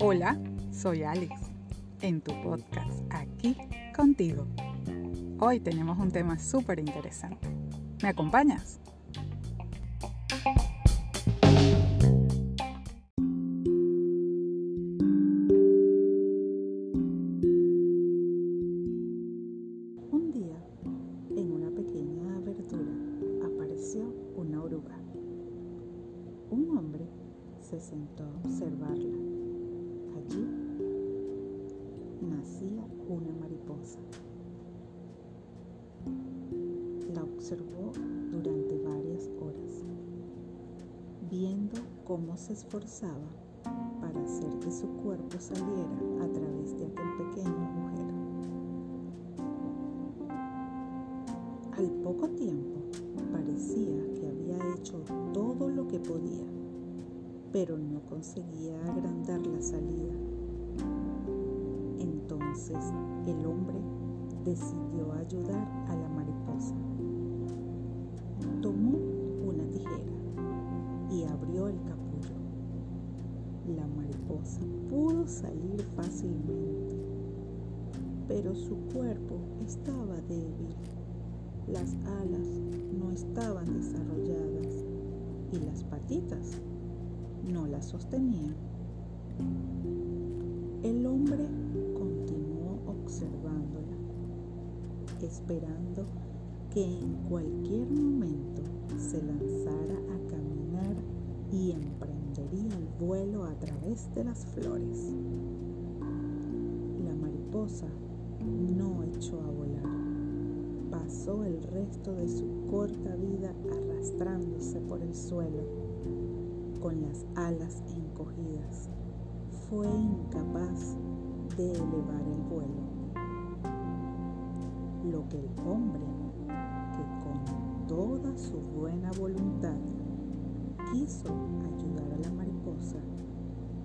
Hola, soy Alex, en tu podcast, aquí contigo. Hoy tenemos un tema súper interesante. ¿Me acompañas? Se sentó a observarla. Allí nacía una mariposa. La observó durante varias horas, viendo cómo se esforzaba para hacer que su cuerpo saliera a través de aquel pequeño agujero. Al poco tiempo parecía que había hecho todo lo que podía, pero no conseguía agrandar la salida. Entonces el hombre decidió ayudar a la mariposa. Tomó una tijera y abrió el capullo. La mariposa pudo salir fácilmente, pero su cuerpo estaba débil las alas no estaban desarrolladas y las patitas no las sostenían. El hombre continuó observándola, esperando que en cualquier momento se lanzara a caminar y emprendería el vuelo a través de las flores. La mariposa no echó a volar pasó el resto de su corta vida arrastrándose por el suelo, con las alas encogidas. Fue incapaz de elevar el vuelo. Lo que el hombre, que con toda su buena voluntad quiso ayudar a la mariposa,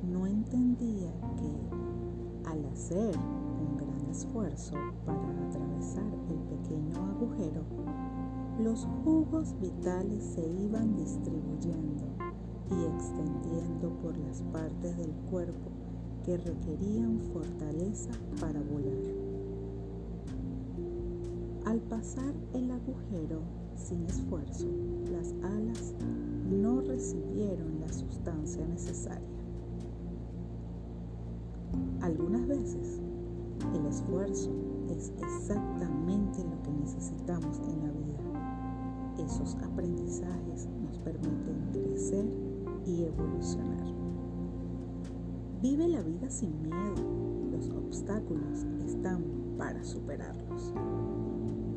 no entendía que al hacer un gran esfuerzo para atravesar el pequeño agujero, los jugos vitales se iban distribuyendo por las partes del cuerpo que requerían fortaleza para volar. Al pasar el agujero sin esfuerzo, las alas no recibieron la sustancia necesaria. Algunas veces el esfuerzo es exactamente lo que necesitamos en la vida. Esos aprendizajes nos permiten crecer y evolucionar. Vive la vida sin miedo. Los obstáculos están para superarlos.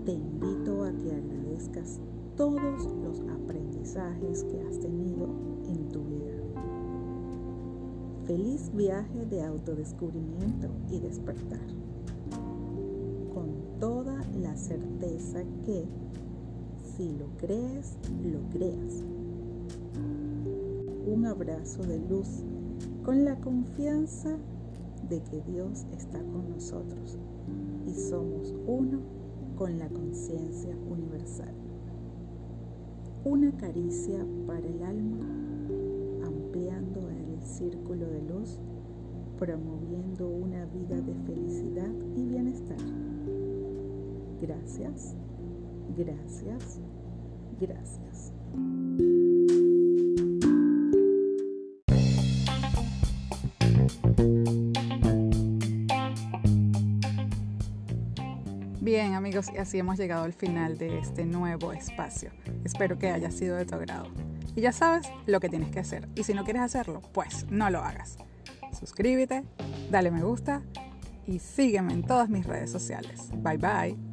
Te invito a que agradezcas todos los aprendizajes que has tenido en tu vida. Feliz viaje de autodescubrimiento y despertar. Con toda la certeza que si lo crees, lo creas. Abrazo de luz con la confianza de que Dios está con nosotros y somos uno con la conciencia universal. Una caricia para el alma, ampliando el círculo de luz, promoviendo una vida de felicidad y bienestar. Gracias, gracias, gracias. Bien amigos, y así hemos llegado al final de este nuevo espacio. Espero que haya sido de tu agrado. Y ya sabes lo que tienes que hacer. Y si no quieres hacerlo, pues no lo hagas. Suscríbete, dale me gusta y sígueme en todas mis redes sociales. Bye bye.